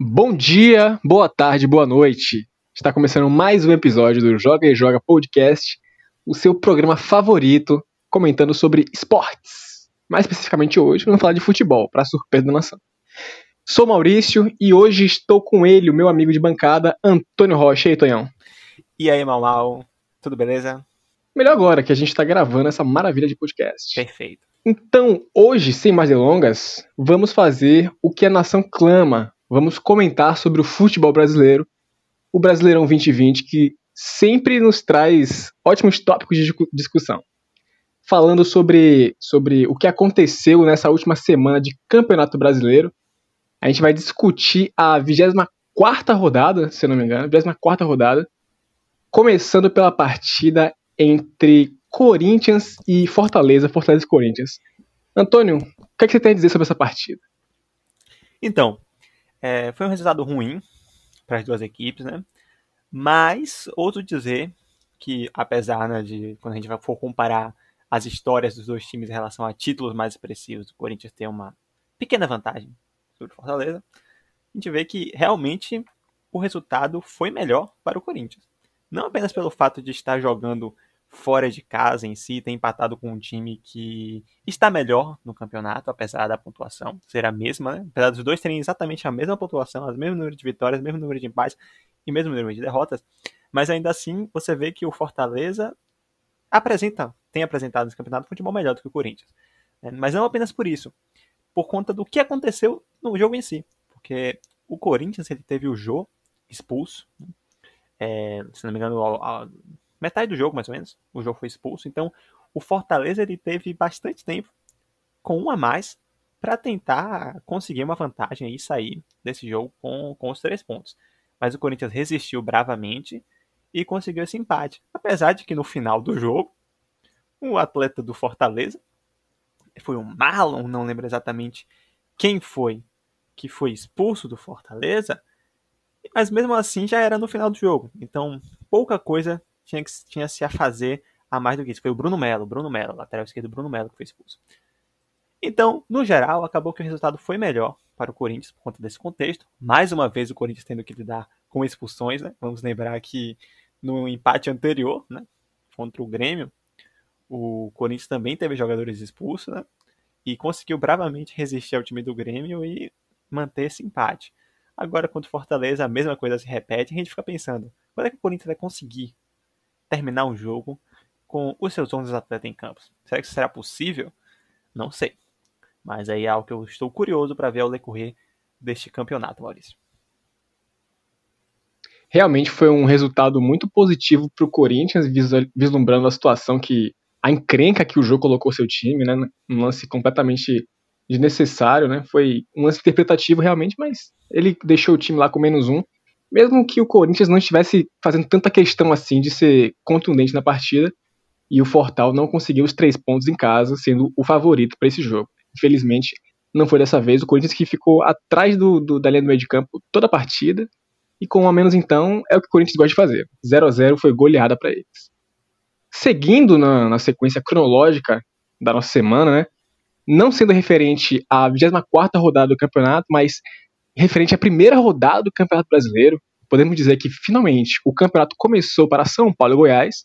Bom dia, boa tarde, boa noite. Está começando mais um episódio do Joga e Joga Podcast, o seu programa favorito comentando sobre esportes. Mais especificamente hoje, vamos falar de futebol, para surpresa da nação. Sou Maurício e hoje estou com ele, o meu amigo de bancada, Antônio Rocha. E aí, Tonhão? E aí, Mal Mal? Tudo beleza? Melhor agora que a gente está gravando essa maravilha de podcast. Perfeito. Então, hoje, sem mais delongas, vamos fazer o que a nação clama. Vamos comentar sobre o futebol brasileiro, o Brasileirão 2020, que sempre nos traz ótimos tópicos de discussão. Falando sobre, sobre o que aconteceu nessa última semana de Campeonato Brasileiro, a gente vai discutir a 24 rodada, se não me engano, 24 rodada, começando pela partida entre Corinthians e Fortaleza, Fortaleza e Corinthians. Antônio, o que, é que você tem a dizer sobre essa partida? Então, é, foi um resultado ruim para as duas equipes, né? Mas, outro dizer que, apesar né, de, quando a gente for comparar as histórias dos dois times em relação a títulos mais expressivos, o Corinthians tem uma pequena vantagem sobre o Fortaleza, a gente vê que realmente o resultado foi melhor para o Corinthians. Não apenas pelo fato de estar jogando fora de casa em si, ter empatado com um time que está melhor no campeonato, apesar da pontuação ser a mesma, né? apesar dos dois terem exatamente a mesma pontuação, o mesmo número de vitórias, o mesmo número de empates e o mesmo número de derrotas, mas ainda assim você vê que o Fortaleza apresenta, tem apresentado nesse campeonato futebol melhor do que o Corinthians. Né? Mas não apenas por isso, por conta do que aconteceu no jogo em si, porque o Corinthians ele teve o Jô expulso, né? é, se não me engano, metade do jogo, mais ou menos, o jogo foi expulso. Então, o Fortaleza ele teve bastante tempo com um a mais para tentar conseguir uma vantagem e sair desse jogo com, com os três pontos. Mas o Corinthians resistiu bravamente e conseguiu esse empate. Apesar de que no final do jogo, o atleta do Fortaleza, foi o Marlon, não lembro exatamente quem foi que foi expulso do Fortaleza, mas mesmo assim já era no final do jogo. Então, pouca coisa tinha, que, tinha se a fazer a mais do que isso. Foi o Bruno Melo, Bruno Melo, lateral esquerdo Bruno Melo que foi expulso. Então, no geral, acabou que o resultado foi melhor para o Corinthians por conta desse contexto. Mais uma vez o Corinthians tendo que lidar com expulsões, né? Vamos lembrar que no empate anterior, né, contra o Grêmio, o Corinthians também teve jogadores expulsos, né? E conseguiu bravamente resistir ao time do Grêmio e manter esse empate. Agora, contra o Fortaleza, a mesma coisa se repete e a gente fica pensando: quando é que o Corinthians vai conseguir terminar o jogo com os seus 11 atletas em campos. Será que isso será possível? Não sei. Mas aí é algo que eu estou curioso para ver ao decorrer deste campeonato, Maurício. Realmente foi um resultado muito positivo para o Corinthians, vislumbrando a situação que. a encrenca que o jogo colocou seu time, né? Um lance completamente desnecessário, né? Foi um lance interpretativo realmente, mas ele deixou o time lá com menos um mesmo que o Corinthians não estivesse fazendo tanta questão assim de ser contundente na partida, e o Fortal não conseguiu os três pontos em casa, sendo o favorito para esse jogo. Infelizmente, não foi dessa vez. O Corinthians que ficou atrás do, do, da linha do meio de campo toda a partida, e com um a menos então, é o que o Corinthians gosta de fazer. 0 a 0 foi goleada para eles. Seguindo na, na, sequência cronológica da nossa semana, né, não sendo referente à 24ª rodada do campeonato, mas referente à primeira rodada do Campeonato Brasileiro, podemos dizer que finalmente o campeonato começou para São Paulo e Goiás.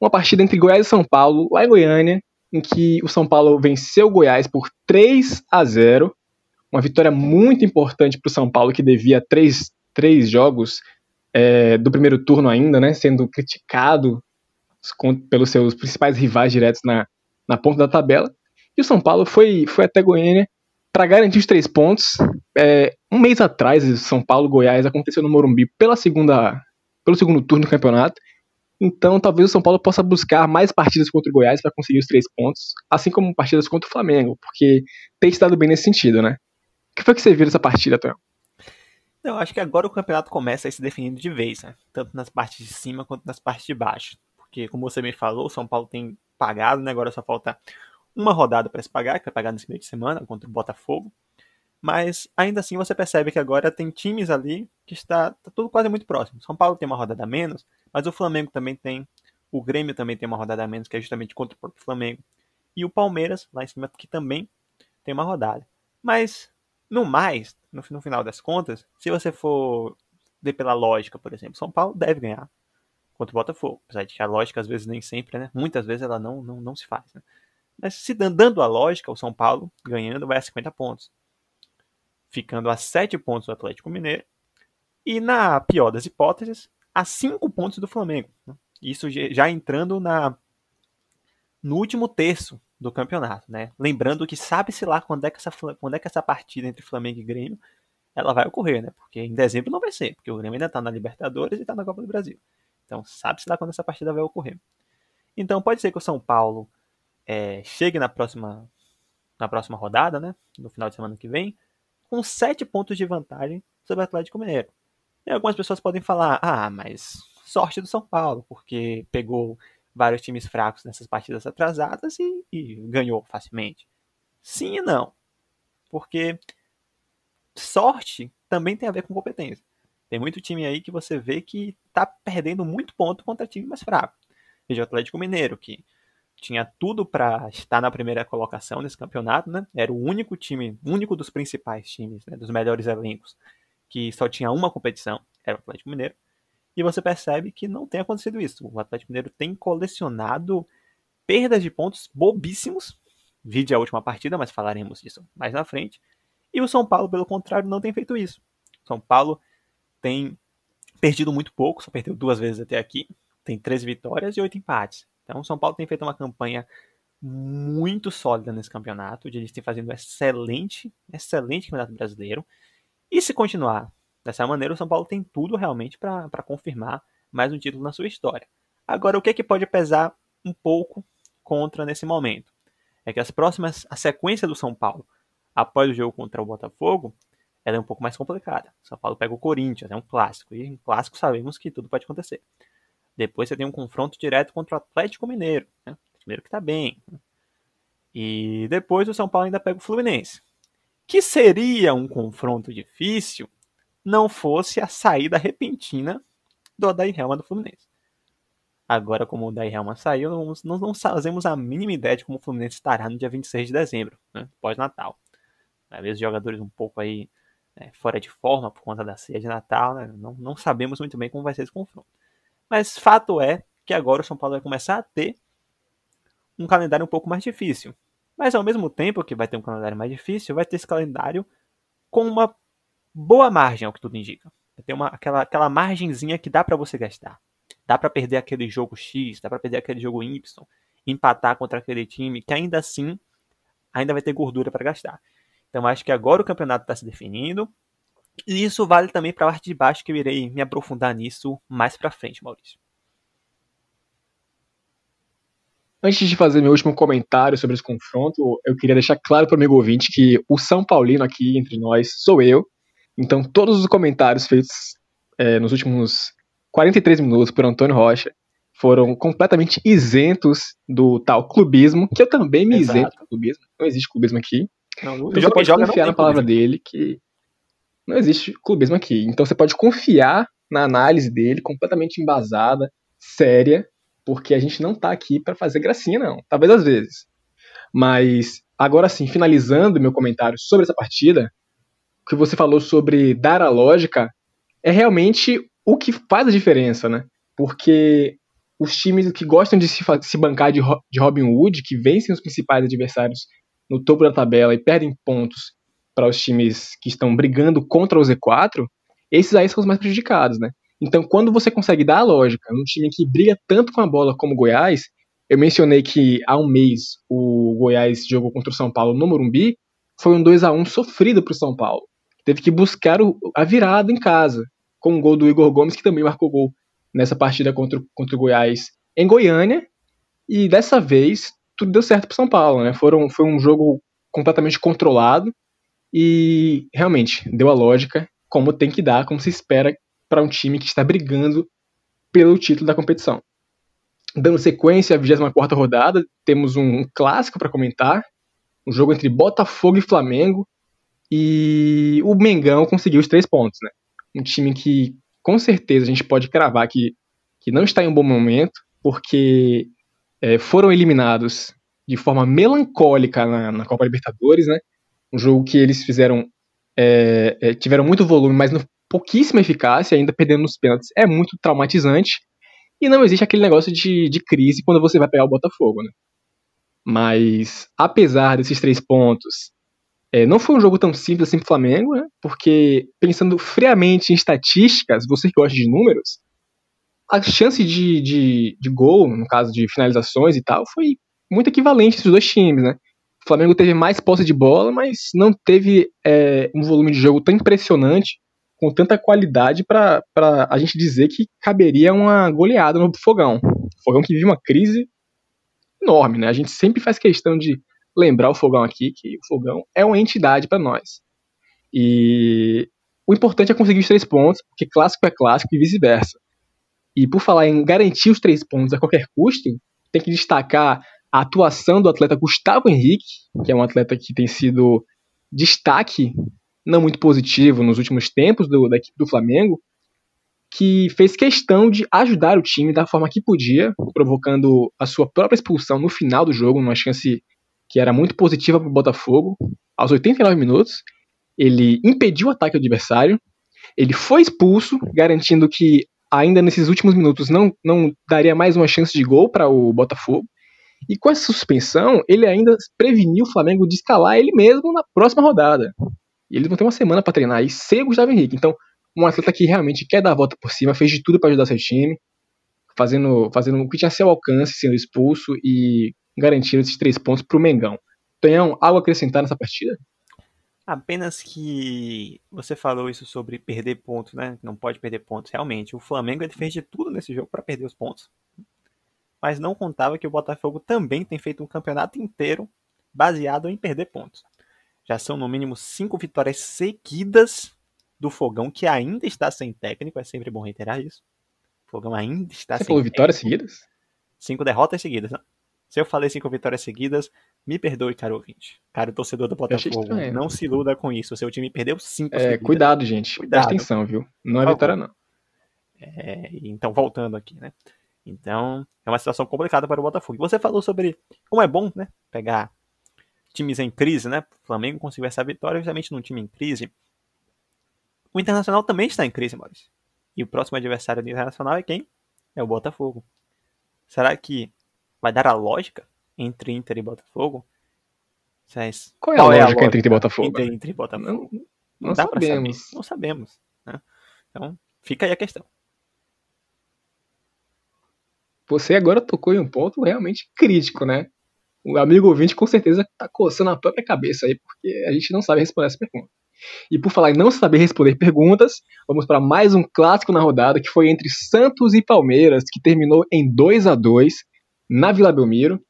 Uma partida entre Goiás e São Paulo, lá em Goiânia, em que o São Paulo venceu o Goiás por 3 a 0. Uma vitória muito importante para o São Paulo, que devia três, três jogos é, do primeiro turno ainda, né, sendo criticado pelos seus principais rivais diretos na, na ponta da tabela. E o São Paulo foi, foi até Goiânia para garantir os três pontos, é, um mês atrás, São Paulo Goiás aconteceu no Morumbi pela segunda, pelo segundo turno do campeonato. Então, talvez o São Paulo possa buscar mais partidas contra o Goiás para conseguir os três pontos, assim como partidas contra o Flamengo, porque tem estado bem nesse sentido, né? O que foi que você viu dessa partida, Théo? Eu acho que agora o campeonato começa a se definindo de vez, né? Tanto nas partes de cima quanto nas partes de baixo. Porque, como você me falou, o São Paulo tem pagado, né? Agora só falta uma rodada para se pagar, que vai pagar nesse meio de semana contra o Botafogo. Mas ainda assim você percebe que agora tem times ali que está tá tudo quase muito próximo. São Paulo tem uma rodada a menos, mas o Flamengo também tem. O Grêmio também tem uma rodada a menos, que é justamente contra o próprio Flamengo. E o Palmeiras, lá em cima, que também tem uma rodada. Mas No mais, no, no final das contas, se você for ver pela lógica, por exemplo, São Paulo deve ganhar contra o Botafogo. Apesar de que a lógica, às vezes, nem sempre, né? Muitas vezes ela não, não, não se faz, né? Mas se dando a lógica, o São Paulo ganhando vai a 50 pontos. Ficando a 7 pontos do Atlético Mineiro. E na pior das hipóteses, a 5 pontos do Flamengo. Né? Isso já entrando na no último terço do campeonato, né? Lembrando que sabe-se lá quando é que, essa, quando é que essa partida entre Flamengo e Grêmio ela vai ocorrer, né? Porque em dezembro não vai ser, porque o Grêmio ainda está na Libertadores e está na Copa do Brasil. Então sabe-se lá quando essa partida vai ocorrer. Então pode ser que o São Paulo é, chegue na próxima, na próxima rodada, né? No final de semana que vem, com sete pontos de vantagem sobre o Atlético Mineiro. E algumas pessoas podem falar, ah, mas sorte do São Paulo, porque pegou vários times fracos nessas partidas atrasadas e, e ganhou facilmente. Sim e não. Porque sorte também tem a ver com competência. Tem muito time aí que você vê que tá perdendo muito ponto contra time mais fraco. Veja o Atlético Mineiro, que tinha tudo para estar na primeira colocação nesse campeonato, né? Era o único time, único dos principais times, né? dos melhores elencos, que só tinha uma competição, era o Atlético Mineiro. E você percebe que não tem acontecido isso. O Atlético Mineiro tem colecionado perdas de pontos bobíssimos. Vide a última partida, mas falaremos disso mais na frente. E o São Paulo, pelo contrário, não tem feito isso. O São Paulo tem perdido muito pouco, só perdeu duas vezes até aqui. Tem 13 vitórias e 8 empates. Então o São Paulo tem feito uma campanha muito sólida nesse campeonato. Eles têm fazendo um excelente, excelente campeonato brasileiro. E se continuar Dessa maneira, o São Paulo tem tudo realmente para confirmar mais um título na sua história. Agora, o que, é que pode pesar um pouco contra nesse momento? É que as próximas, a sequência do São Paulo após o jogo contra o Botafogo, ela é um pouco mais complicada. O São Paulo pega o Corinthians, é um clássico, e em clássico sabemos que tudo pode acontecer. Depois você tem um confronto direto contra o Atlético Mineiro, né? que está bem. E depois o São Paulo ainda pega o Fluminense, que seria um confronto difícil não fosse a saída repentina do Odair Helma do Fluminense. Agora, como o Odair Helma saiu, nós não, não fazemos a mínima ideia de como o Fluminense estará no dia 26 de dezembro, né, pós-Natal. Às vezes, jogadores um pouco aí né, fora de forma por conta da ceia de Natal, né, não, não sabemos muito bem como vai ser esse confronto. Mas fato é que agora o São Paulo vai começar a ter um calendário um pouco mais difícil. Mas ao mesmo tempo que vai ter um calendário mais difícil, vai ter esse calendário com uma boa margem, ao que tudo indica. Tem uma, aquela, aquela margenzinha que dá para você gastar. Dá para perder aquele jogo X, dá para perder aquele jogo Y, empatar contra aquele time que ainda assim ainda vai ter gordura para gastar. Então acho que agora o campeonato está se definindo. E isso vale também para a parte de baixo, que eu irei me aprofundar nisso mais para frente, Maurício. Antes de fazer meu último comentário sobre esse confronto, eu queria deixar claro para o amigo ouvinte que o São Paulino aqui entre nós sou eu, então, todos os comentários feitos é, nos últimos 43 minutos por Antônio Rocha foram completamente isentos do tal clubismo, que eu também me Exato. isento do clubismo. Não existe clubismo aqui. Não, então você pode confiar na palavra clubismo. dele que não existe clubismo aqui. Então você pode confiar na análise dele, completamente embasada, séria, porque a gente não tá aqui para fazer gracinha, não. Talvez às vezes. Mas, agora sim, finalizando meu comentário sobre essa partida, que você falou sobre dar a lógica é realmente o que faz a diferença, né? Porque os times que gostam de se, se bancar de, de Robin Hood, que vencem os principais adversários no topo da tabela e perdem pontos para os times que estão brigando contra o Z4, esses aí são os mais prejudicados, né? Então, quando você consegue dar a lógica num time que briga tanto com a bola como o Goiás, eu mencionei que há um mês o Goiás jogou contra o São Paulo no Morumbi, foi um 2 a 1 sofrido para o São Paulo teve que buscar o, a virada em casa, com o gol do Igor Gomes, que também marcou gol nessa partida contra, contra o Goiás em Goiânia. E dessa vez tudo deu certo para São Paulo, né? Foram, foi um jogo completamente controlado e realmente deu a lógica como tem que dar, como se espera para um time que está brigando pelo título da competição. Dando sequência à 24 rodada, temos um clássico para comentar, um jogo entre Botafogo e Flamengo, e o Mengão conseguiu os três pontos, né? Um time que com certeza a gente pode cravar que, que não está em um bom momento, porque é, foram eliminados de forma melancólica na, na, Copa Libertadores, né? Um jogo que eles fizeram é, é, tiveram muito volume, mas no, pouquíssima eficácia, ainda perdendo nos pênaltis, é muito traumatizante. E não existe aquele negócio de, de crise quando você vai pegar o Botafogo, né? Mas, apesar desses três pontos, é, não foi um jogo tão simples assim pro Flamengo, né? Porque, pensando friamente em estatísticas, você que gosta de números, a chance de, de, de gol, no caso de finalizações e tal, foi muito equivalente entre os dois times, né? O Flamengo teve mais posse de bola, mas não teve é, um volume de jogo tão impressionante, com tanta qualidade para a gente dizer que caberia uma goleada no Fogão. Fogão que vive uma crise enorme, né? A gente sempre faz questão de lembrar o Fogão aqui, que o Fogão é uma entidade para nós. E o importante é conseguir os três pontos, porque clássico é clássico e vice-versa. E por falar em garantir os três pontos a qualquer custo, tem que destacar a atuação do atleta Gustavo Henrique, que é um atleta que tem sido destaque não muito positivo nos últimos tempos do, da equipe do Flamengo, que fez questão de ajudar o time da forma que podia, provocando a sua própria expulsão no final do jogo, numa chance que era muito positiva para o Botafogo. Aos 89 minutos, ele impediu o ataque do adversário, ele foi expulso, garantindo que ainda nesses últimos minutos não, não daria mais uma chance de gol para o Botafogo. E com essa suspensão, ele ainda preveniu o Flamengo de escalar ele mesmo na próxima rodada. E eles vão ter uma semana para treinar aí sem o Gustavo Henrique. Então, um atleta que realmente quer dar a volta por cima, fez de tudo para ajudar seu time, fazendo, fazendo o que tinha seu alcance, sendo expulso e garantindo esses três pontos para o Mengão. Tonhão, algo a acrescentar nessa partida? Apenas que você falou isso sobre perder pontos, né? Não pode perder pontos. Realmente, o Flamengo ele fez de tudo nesse jogo para perder os pontos mas não contava que o Botafogo também tem feito um campeonato inteiro baseado em perder pontos. Já são no mínimo cinco vitórias seguidas do Fogão, que ainda está sem técnico, é sempre bom reiterar isso. O Fogão ainda está Você sem falou vitórias seguidas? Cinco derrotas seguidas. Não. Se eu falei cinco vitórias seguidas, me perdoe, caro ouvinte. Caro torcedor do Botafogo, não se iluda com isso. O seu time perdeu cinco é, seguidas. Cuidado, gente. Cuidado. Presta atenção, viu? Não é vitória, não. É, então, voltando aqui, né? Então, é uma situação complicada para o Botafogo. Você falou sobre como é bom, né, pegar times em crise, né? O Flamengo conseguiu essa vitória justamente num time em crise. O Internacional também está em crise, Maurício. E o próximo adversário do Internacional é quem? É o Botafogo. Será que vai dar a lógica entre Inter e Botafogo? Vocês... Qual é a, Qual é a lógica entre Inter e Botafogo? Inter, Inter e Botafogo. Não, não, não sabemos. Não sabemos. Né? Então, fica aí a questão. Você agora tocou em um ponto realmente crítico, né? O amigo ouvinte com certeza tá coçando a própria cabeça aí, porque a gente não sabe responder essa pergunta. E por falar em não saber responder perguntas, vamos para mais um clássico na rodada que foi entre Santos e Palmeiras, que terminou em 2 a 2 na Vila Belmiro.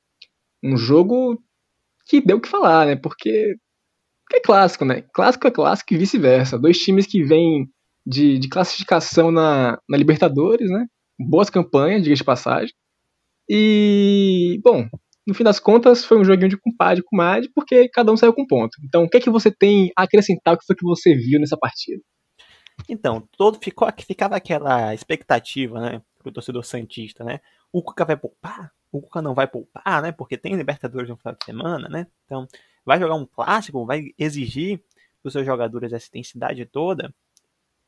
Um jogo que deu o que falar, né? Porque é clássico, né? Clássico é clássico e vice-versa. Dois times que vêm de, de classificação na, na Libertadores, né? Boas campanhas, diga de passagem. E, bom, no fim das contas, foi um joguinho de compadre comadre, porque cada um saiu com ponto. Então, o que é que você tem a acrescentar? O que foi que você viu nessa partida? Então, todo ficou, ficava aquela expectativa, né, pro torcedor santista, né? O Cuca vai poupar? O Cuca não vai poupar, né? Porque tem Libertadores no final de semana, né? Então, vai jogar um clássico, vai exigir dos seus jogadores essa intensidade toda.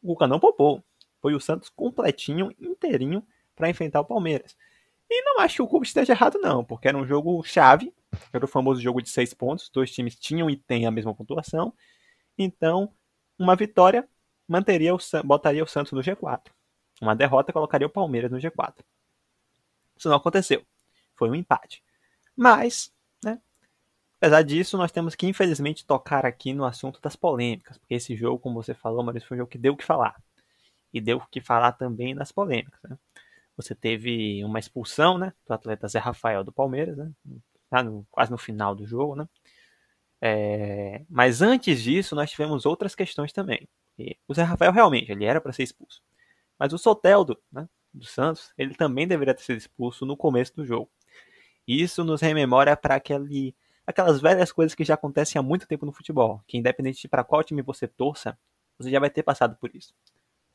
O Cuca não poupou foi o Santos completinho, inteirinho, para enfrentar o Palmeiras. E não acho que o clube esteja errado, não, porque era um jogo chave, era o famoso jogo de seis pontos, dois times tinham e têm a mesma pontuação. Então, uma vitória manteria o, botaria o Santos no G4. Uma derrota colocaria o Palmeiras no G4. Isso não aconteceu. Foi um empate. Mas, né, apesar disso, nós temos que infelizmente tocar aqui no assunto das polêmicas, porque esse jogo, como você falou, Maurício, foi um jogo que deu o que falar e deu o que falar também nas polêmicas. Né? Você teve uma expulsão né, do atleta Zé Rafael do Palmeiras, né, no, quase no final do jogo. Né? É, mas antes disso, nós tivemos outras questões também. E o Zé Rafael realmente ele era para ser expulso. Mas o Soteldo, né, do Santos, ele também deveria ter sido expulso no começo do jogo. Isso nos rememora para aquele, aquelas velhas coisas que já acontecem há muito tempo no futebol, que independente de para qual time você torça, você já vai ter passado por isso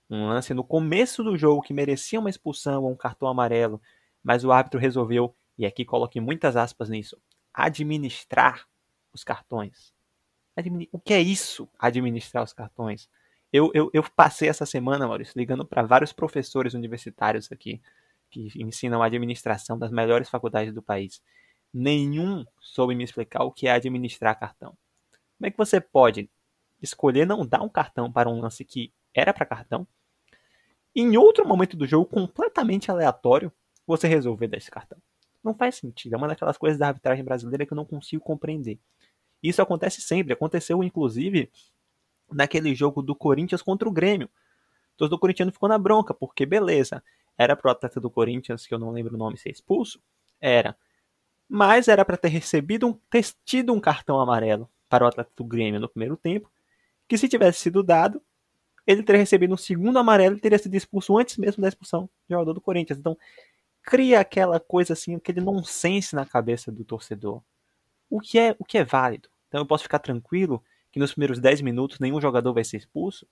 um lance no começo do jogo que merecia uma expulsão ou um cartão amarelo, mas o árbitro resolveu, e aqui coloque muitas aspas nisso, administrar os cartões. O que é isso, administrar os cartões? Eu, eu, eu passei essa semana, Maurício, ligando para vários professores universitários aqui, que ensinam a administração das melhores faculdades do país. Nenhum soube me explicar o que é administrar cartão. Como é que você pode escolher não dar um cartão para um lance que era para cartão? Em outro momento do jogo, completamente aleatório, você resolver dar esse cartão. Não faz sentido. É uma daquelas coisas da arbitragem brasileira que eu não consigo compreender. Isso acontece sempre. Aconteceu, inclusive, naquele jogo do Corinthians contra o Grêmio. O do corintiano ficou na bronca, porque beleza, era pro atleta do Corinthians, que eu não lembro o nome, ser expulso? Era. Mas era para ter recebido um, ter tido um cartão amarelo para o atleta do Grêmio no primeiro tempo, que se tivesse sido dado, ele teria recebido um segundo amarelo e teria sido expulso antes mesmo da expulsão do jogador do Corinthians. Então, cria aquela coisa assim, aquele nonsense na cabeça do torcedor. O que é, o que é válido? Então eu posso ficar tranquilo que nos primeiros 10 minutos nenhum jogador vai ser expulso?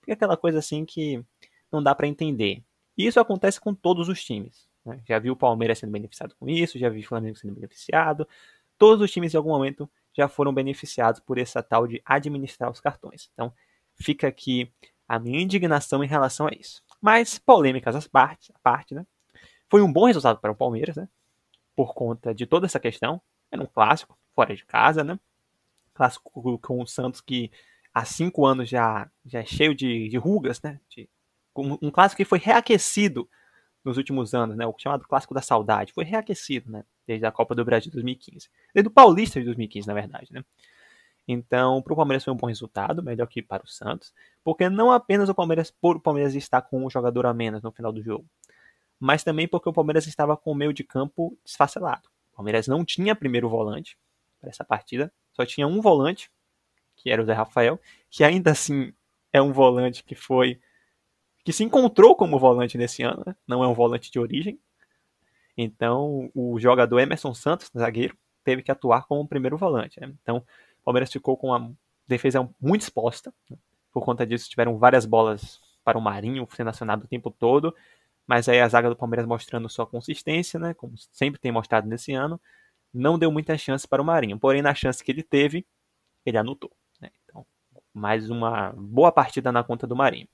Porque é aquela coisa assim que não dá para entender. E isso acontece com todos os times. Né? Já vi o Palmeiras sendo beneficiado com isso, já vi o Flamengo sendo beneficiado. Todos os times em algum momento já foram beneficiados por essa tal de administrar os cartões. Então fica aqui a minha indignação em relação a isso. Mas polêmicas à parte, à parte né? Foi um bom resultado para o Palmeiras, né? Por conta de toda essa questão. Era um clássico, fora de casa, né? Clássico com o Santos que há cinco anos já, já é cheio de, de rugas, né? De, um, clássico que foi reaquecido nos últimos anos, né? O chamado clássico da saudade. Foi reaquecido, né? Desde a Copa do Brasil de 2015. Desde o Paulista de 2015, na verdade, né? Então, para o Palmeiras foi um bom resultado, melhor que para o Santos, porque não apenas o Palmeiras, por o Palmeiras estar com um jogador a menos no final do jogo, mas também porque o Palmeiras estava com o meio de campo desfacelado. O Palmeiras não tinha primeiro volante para essa partida, só tinha um volante, que era o Zé Rafael, que ainda assim é um volante que foi que se encontrou como volante nesse ano, né? não é um volante de origem. Então, o jogador Emerson Santos, zagueiro, teve que atuar como primeiro volante. Né? Então, o Palmeiras ficou com uma defesa muito exposta. Né? Por conta disso, tiveram várias bolas para o Marinho sendo acionado o tempo todo. Mas aí a zaga do Palmeiras mostrando sua consistência, né? Como sempre tem mostrado nesse ano, não deu muita chance para o Marinho. Porém, na chance que ele teve, ele anotou. Né? Então, mais uma boa partida na conta do Marinho.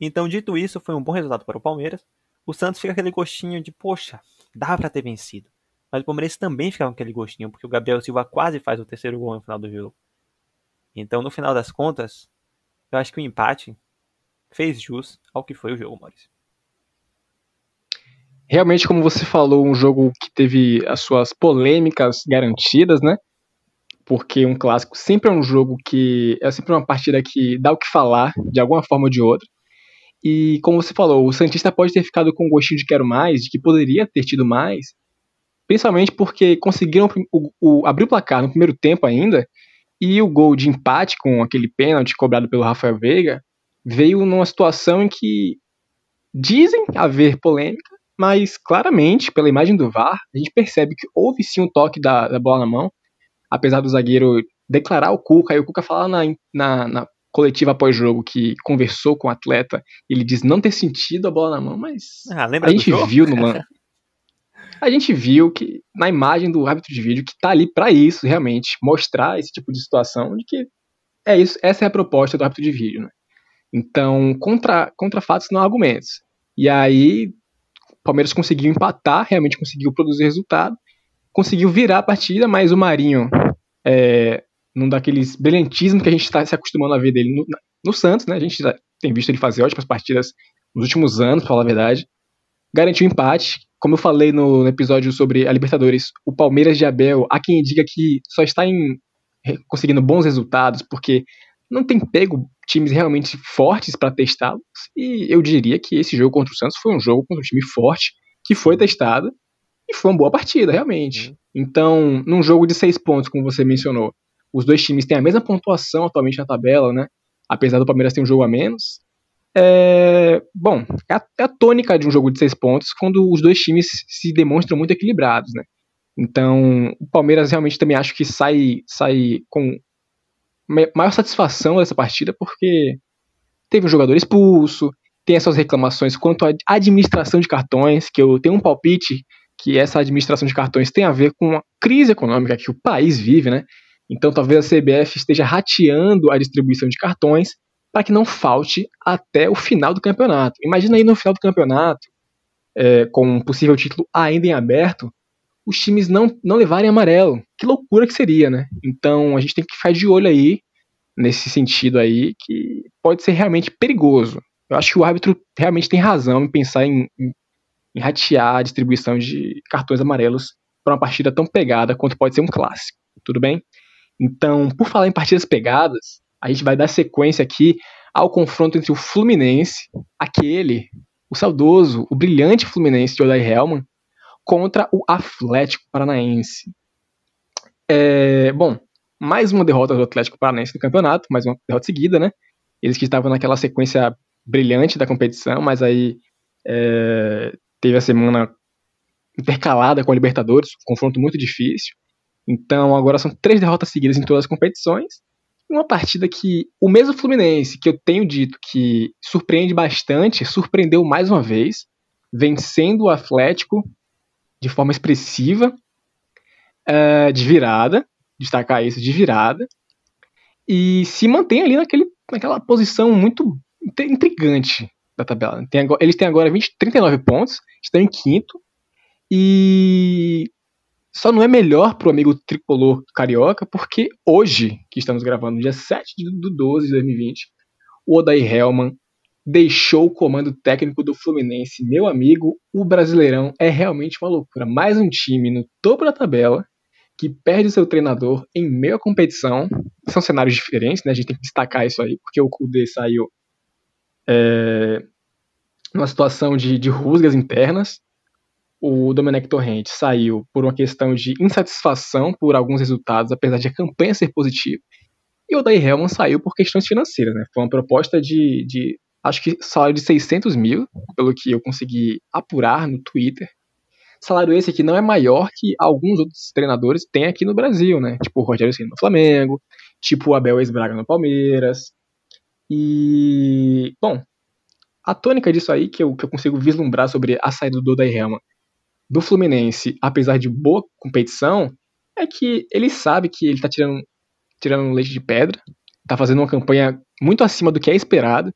Então, dito isso, foi um bom resultado para o Palmeiras. O Santos fica aquele gostinho de, poxa, dá para ter vencido. Mas o Palmeiras também fica com aquele gostinho, porque o Gabriel Silva quase faz o terceiro gol no final do jogo. Então, no final das contas, eu acho que o empate fez jus ao que foi o jogo, Maurício. Realmente, como você falou, um jogo que teve as suas polêmicas garantidas, né? Porque um clássico sempre é um jogo que é sempre uma partida que dá o que falar, de alguma forma ou de outra. E como você falou, o Santista pode ter ficado com um gostinho de quero mais, de que poderia ter tido mais, principalmente porque conseguiram o, o, abrir o placar no primeiro tempo ainda, e o gol de empate com aquele pênalti cobrado pelo Rafael Veiga veio numa situação em que dizem haver polêmica, mas claramente, pela imagem do VAR, a gente percebe que houve sim um toque da, da bola na mão, apesar do zagueiro declarar o Cuca, e o Cuca fala na, na, na coletiva após jogo que conversou com o atleta, ele diz não ter sentido a bola na mão, mas ah, a gente viu no lance. a gente viu que na imagem do árbitro de vídeo que tá ali para isso, realmente, mostrar esse tipo de situação de que é isso, essa é a proposta do árbitro de vídeo, né? Então, contra, contra fatos não há argumentos. E aí, o Palmeiras conseguiu empatar, realmente conseguiu produzir resultado, conseguiu virar a partida, mas o Marinho é, num daqueles brilhantismos que a gente está se acostumando a ver dele no, no, Santos, né? A gente já tem visto ele fazer ótimas partidas nos últimos anos, para falar a verdade. Garantiu empate. Como eu falei no, episódio sobre a Libertadores, o Palmeiras de Abel, há quem diga que só está em, conseguindo bons resultados porque não tem pego times realmente fortes para testá-los. E eu diria que esse jogo contra o Santos foi um jogo contra um time forte que foi testado e foi uma boa partida, realmente. Uhum. Então, num jogo de seis pontos, como você mencionou, os dois times têm a mesma pontuação atualmente na tabela, né? Apesar do Palmeiras ter um jogo a menos. É, bom, é a, é a, tônica de um jogo de seis pontos quando os dois times se demonstram muito equilibrados, né? Então, o Palmeiras realmente também acho que sai, sai com maior satisfação dessa partida porque teve um jogador expulso, tem essas reclamações quanto à administração de cartões, que eu tenho um palpite que essa administração de cartões tem a ver com a crise econômica que o país vive, né? Então talvez a CBF esteja rateando a distribuição de cartões para que não falte até o final do campeonato. Imagina aí no final do campeonato, é, com um possível título ainda em aberto, os times não, não levarem amarelo. Que loucura que seria, né? Então a gente tem que ficar de olho aí, nesse sentido aí, que pode ser realmente perigoso. Eu acho que o árbitro realmente tem razão em pensar em, em, em ratear a distribuição de cartões amarelos para uma partida tão pegada quanto pode ser um clássico. Tudo bem? Então, por falar em partidas pegadas, a gente vai dar sequência aqui ao confronto entre o Fluminense, aquele, o saudoso, o brilhante Fluminense de Odair Helman, contra o Atlético Paranaense. É, bom, mais uma derrota do Atlético Paranaense no campeonato, mais uma derrota seguida, né? Eles que estavam naquela sequência brilhante da competição, mas aí é, teve a semana intercalada com a Libertadores, um confronto muito difícil. Então agora são três derrotas seguidas em todas as competições. Uma partida que o mesmo Fluminense, que eu tenho dito que surpreende bastante, surpreendeu mais uma vez, vencendo o Atlético de forma expressiva, uh, de virada, destacar isso, de virada, e se mantém ali naquele, naquela posição muito intrigante da tabela. Tem eles têm agora 20, 39 pontos, estão em quinto, e só não é melhor pro amigo tricolor carioca, porque hoje, que estamos gravando, dia 7 de 12 de 2020, o Odair Helman deixou o comando técnico do Fluminense. Meu amigo, o Brasileirão é realmente uma loucura. Mais um time no topo da tabela que perde seu treinador em meio à competição. São cenários diferentes, né? A gente tem que destacar isso aí, porque o Kudê saiu é, numa situação de, de rusgas internas o Domenech Torrente saiu por uma questão de insatisfação por alguns resultados, apesar de a campanha ser positiva. E o Odair Helman saiu por questões financeiras, né? Foi uma proposta de, de acho que salário de 600 mil, pelo que eu consegui apurar no Twitter. Salário esse que não é maior que alguns outros treinadores têm aqui no Brasil, né? Tipo o Rogério Ceni no Flamengo, tipo o Abel Esbraga no Palmeiras. E, bom, a tônica disso aí que eu, que eu consigo vislumbrar sobre a saída do Odair Helman do Fluminense, apesar de boa competição, é que ele sabe que ele tá tirando, tirando leite de pedra, tá fazendo uma campanha muito acima do que é esperado.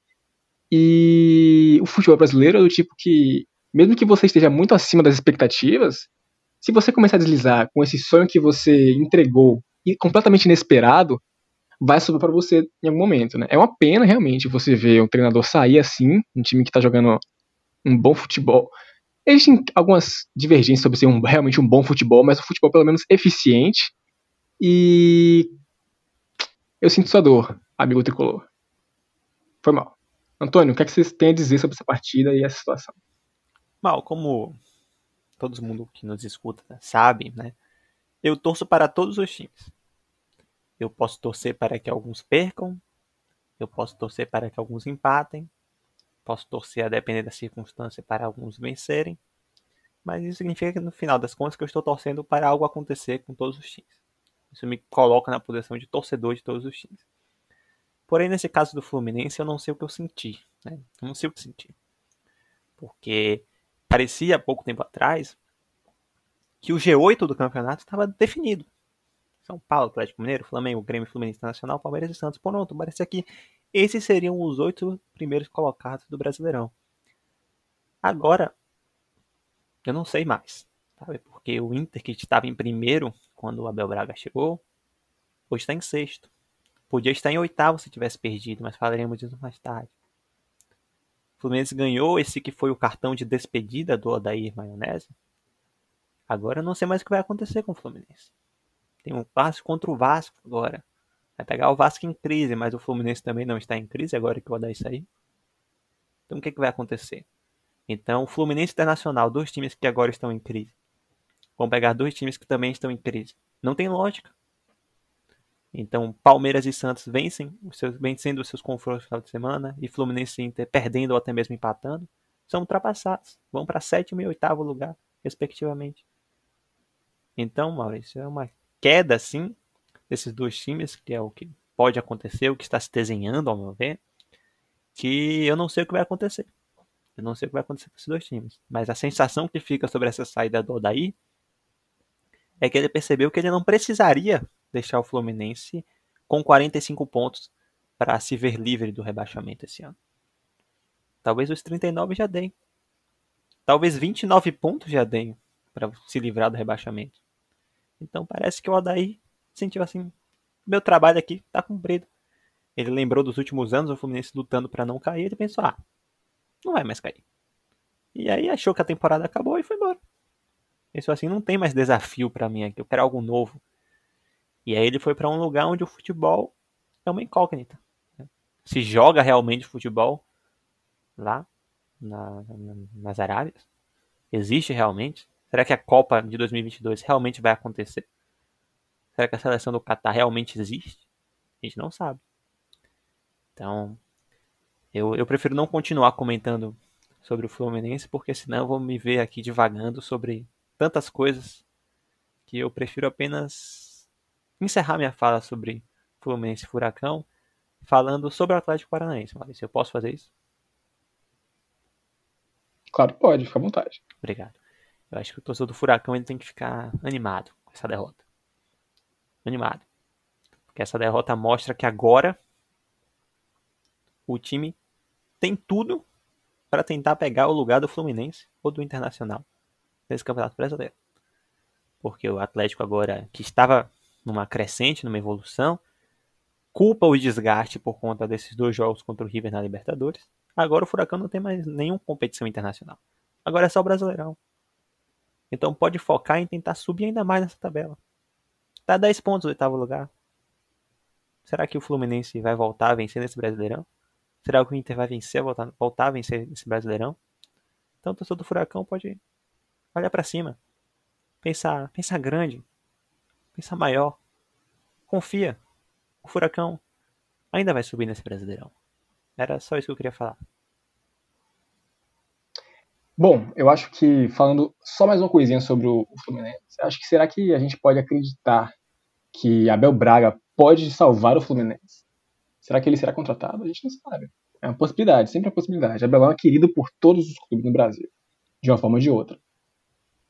E o futebol brasileiro é do tipo que, mesmo que você esteja muito acima das expectativas, se você começar a deslizar com esse sonho que você entregou e completamente inesperado, vai subir para você em algum momento, né? É uma pena realmente você ver um treinador sair assim, um time que tá jogando um bom futebol, Existem algumas divergências sobre ser um, realmente um bom futebol, mas um futebol pelo menos eficiente. E eu sinto sua dor, amigo tricolor. Foi mal. Antônio, o que, é que você tem a dizer sobre essa partida e essa situação? Mal, como todo mundo que nos escuta sabe, né? Eu torço para todos os times. Eu posso torcer para que alguns percam, eu posso torcer para que alguns empatem, Posso torcer a depender da circunstância para alguns vencerem, mas isso significa que no final das contas eu estou torcendo para algo acontecer com todos os times. Isso me coloca na posição de torcedor de todos os times. Porém, nesse caso do Fluminense, eu não sei o que eu senti. Né? Eu não sei o que senti. Porque parecia há pouco tempo atrás que o G8 do campeonato estava definido. São Paulo, Atlético Mineiro, Flamengo, Grêmio, Fluminense Nacional, Palmeiras e Santos. Pronto, parece que esses seriam os oito primeiros colocados do Brasileirão. Agora, eu não sei mais, sabe? Porque o Inter, que estava em primeiro quando o Abel Braga chegou, hoje está em sexto. Podia estar em oitavo se tivesse perdido, mas falaremos disso mais tarde. O Fluminense ganhou esse que foi o cartão de despedida do Odair Maionese. Agora eu não sei mais o que vai acontecer com o Fluminense. Tem um passe contra o Vasco agora. Vai pegar o Vasco em crise, mas o Fluminense também não está em crise agora que o Odair sair. Então o que, é que vai acontecer? Então, Fluminense Internacional, dois times que agora estão em crise. Vão pegar dois times que também estão em crise. Não tem lógica. Então, Palmeiras e Santos vencem vencendo os seus confrontos no final de semana e Fluminense e Inter perdendo ou até mesmo empatando. São ultrapassados. Vão para sétimo e oitavo lugar, respectivamente. Então, Maurício, é uma queda, sim, desses dois times, que é o que pode acontecer, o que está se desenhando, ao meu ver, que eu não sei o que vai acontecer. Eu não sei o que vai acontecer com esses dois times. Mas a sensação que fica sobre essa saída do Odaí é que ele percebeu que ele não precisaria deixar o Fluminense com 45 pontos para se ver livre do rebaixamento esse ano. Talvez os 39 já deem. Talvez 29 pontos já deem para se livrar do rebaixamento. Então parece que o Odaí sentiu assim: meu trabalho aqui está cumprido. Ele lembrou dos últimos anos o Fluminense lutando para não cair. Ele pensou: ah, não vai mais cair. E aí achou que a temporada acabou e foi embora. Pensou assim: não tem mais desafio para mim aqui, eu quero algo novo. E aí ele foi para um lugar onde o futebol é uma incógnita. Né? Se joga realmente futebol lá na, na, nas Arábias? Existe realmente? Será que a Copa de 2022 realmente vai acontecer? Será que a seleção do Catar realmente existe? A gente não sabe. Então, eu, eu prefiro não continuar comentando sobre o Fluminense, porque senão eu vou me ver aqui divagando sobre tantas coisas que eu prefiro apenas encerrar minha fala sobre Fluminense e Furacão falando sobre o Atlético Paranaense. Maurício, eu posso fazer isso? Claro que pode, fica à vontade. Obrigado. Eu acho que o torcedor do Furacão ele tem que ficar animado com essa derrota. Animado. Porque essa derrota mostra que agora o time tem tudo para tentar pegar o lugar do Fluminense ou do Internacional nesse Campeonato Brasileiro. Porque o Atlético agora, que estava numa crescente, numa evolução, culpa o desgaste por conta desses dois jogos contra o River na Libertadores. Agora o Furacão não tem mais nenhuma competição internacional. Agora é só o Brasileirão. Então pode focar em tentar subir ainda mais nessa tabela. Tá 10 pontos no oitavo lugar. Será que o Fluminense vai voltar a vencer nesse Brasileirão? Será que o Inter vai vencer, voltar, voltar a vencer esse Brasileirão? Então o torcedor do Furacão pode olhar para cima. Pensar, pensar grande. Pensar maior. Confia. O Furacão ainda vai subir nesse Brasileirão. Era só isso que eu queria falar. Bom, eu acho que falando só mais uma coisinha sobre o Fluminense, acho que será que a gente pode acreditar que Abel Braga pode salvar o Fluminense? Será que ele será contratado? A gente não sabe. É uma possibilidade, sempre é uma possibilidade. Abelão é querido por todos os clubes no Brasil, de uma forma ou de outra.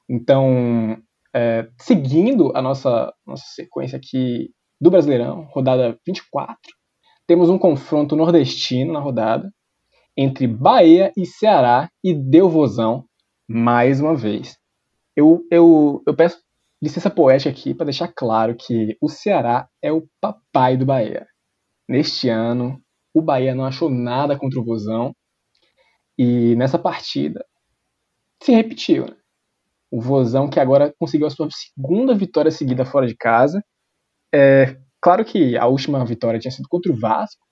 Então, é, seguindo a nossa, nossa sequência aqui do Brasileirão, rodada 24, temos um confronto nordestino na rodada entre Bahia e Ceará e deu vozão mais uma vez. Eu, eu, eu peço licença poética aqui para deixar claro que o Ceará é o papai do Bahia. Neste ano, o Bahia não achou nada contra o Vozão. E nessa partida se repetiu. Né? O Vozão que agora conseguiu a sua segunda vitória seguida fora de casa. É, claro que a última vitória tinha sido contra o Vasco,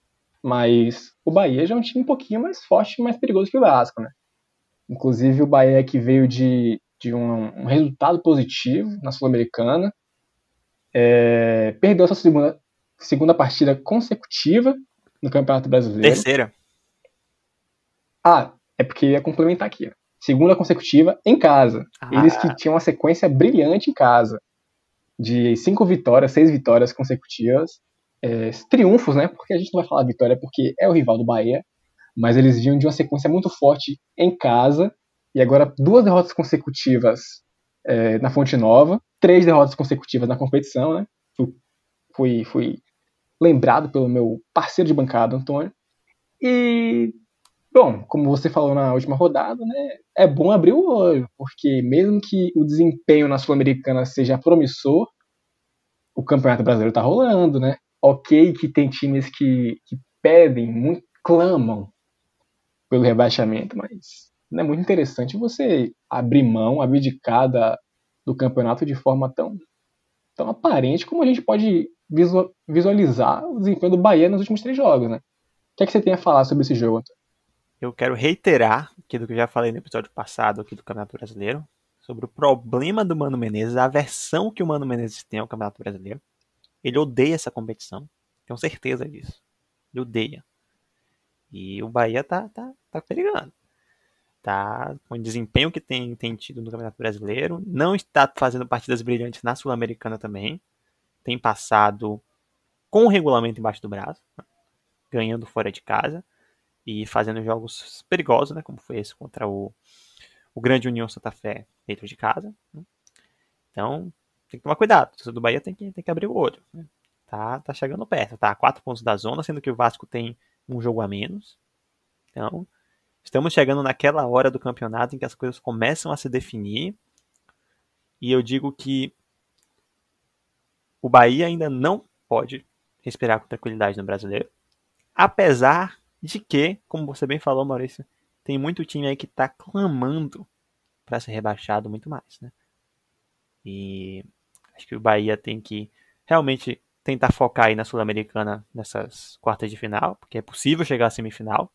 mas o Bahia já é um time um pouquinho mais forte e mais perigoso que o Vasco, né? Inclusive o Bahia que veio de, de um, um resultado positivo na Sul-Americana, é, perdeu sua segunda, segunda partida consecutiva no Campeonato Brasileiro. Terceira. Ah, é porque ia complementar aqui. Segunda consecutiva em casa. Ah. Eles que tinham uma sequência brilhante em casa. De cinco vitórias, seis vitórias consecutivas. É, triunfos, né? Porque a gente não vai falar vitória porque é o rival do Bahia. Mas eles vinham de uma sequência muito forte em casa. E agora duas derrotas consecutivas é, na Fonte Nova. Três derrotas consecutivas na competição, né? Fui, fui, lembrado pelo meu parceiro de bancada, Antônio. E, bom, como você falou na última rodada, né, é bom abrir o olho, porque mesmo que o desempenho na Sul-Americana seja promissor, o Campeonato Brasileiro está rolando, né? Ok que tem times que, que pedem, muito, clamam pelo rebaixamento, mas não é muito interessante você abrir mão, abdicar da, do campeonato de forma tão, tão aparente como a gente pode visualizar o desempenho do Bahia nos últimos três jogos, né? O que, é que você tem a falar sobre esse jogo, Antônio? Eu quero reiterar aquilo que eu já falei no episódio passado aqui do Campeonato Brasileiro, sobre o problema do Mano Menezes, a aversão que o Mano Menezes tem ao Campeonato Brasileiro. Ele odeia essa competição, tenho certeza disso. Ele odeia. E o Bahia tá, tá, tá perigando. Tá com o desempenho que tem, tem tido no Campeonato Brasileiro. Não está fazendo partidas brilhantes na Sul-Americana também tem passado com o regulamento embaixo do braço, né? ganhando fora de casa e fazendo jogos perigosos, né? como foi esse contra o, o Grande União Santa Fé dentro de casa. Né? Então, tem que tomar cuidado. O do Bahia tem que, tem que abrir o olho. Né? Tá, tá chegando perto. Tá a quatro pontos da zona, sendo que o Vasco tem um jogo a menos. Então, estamos chegando naquela hora do campeonato em que as coisas começam a se definir. E eu digo que o Bahia ainda não pode respirar com tranquilidade no brasileiro. Apesar de que, como você bem falou, Maurício, tem muito time aí que está clamando para ser rebaixado muito mais, né? E acho que o Bahia tem que realmente tentar focar aí na Sul-Americana nessas quartas de final, porque é possível chegar à semifinal.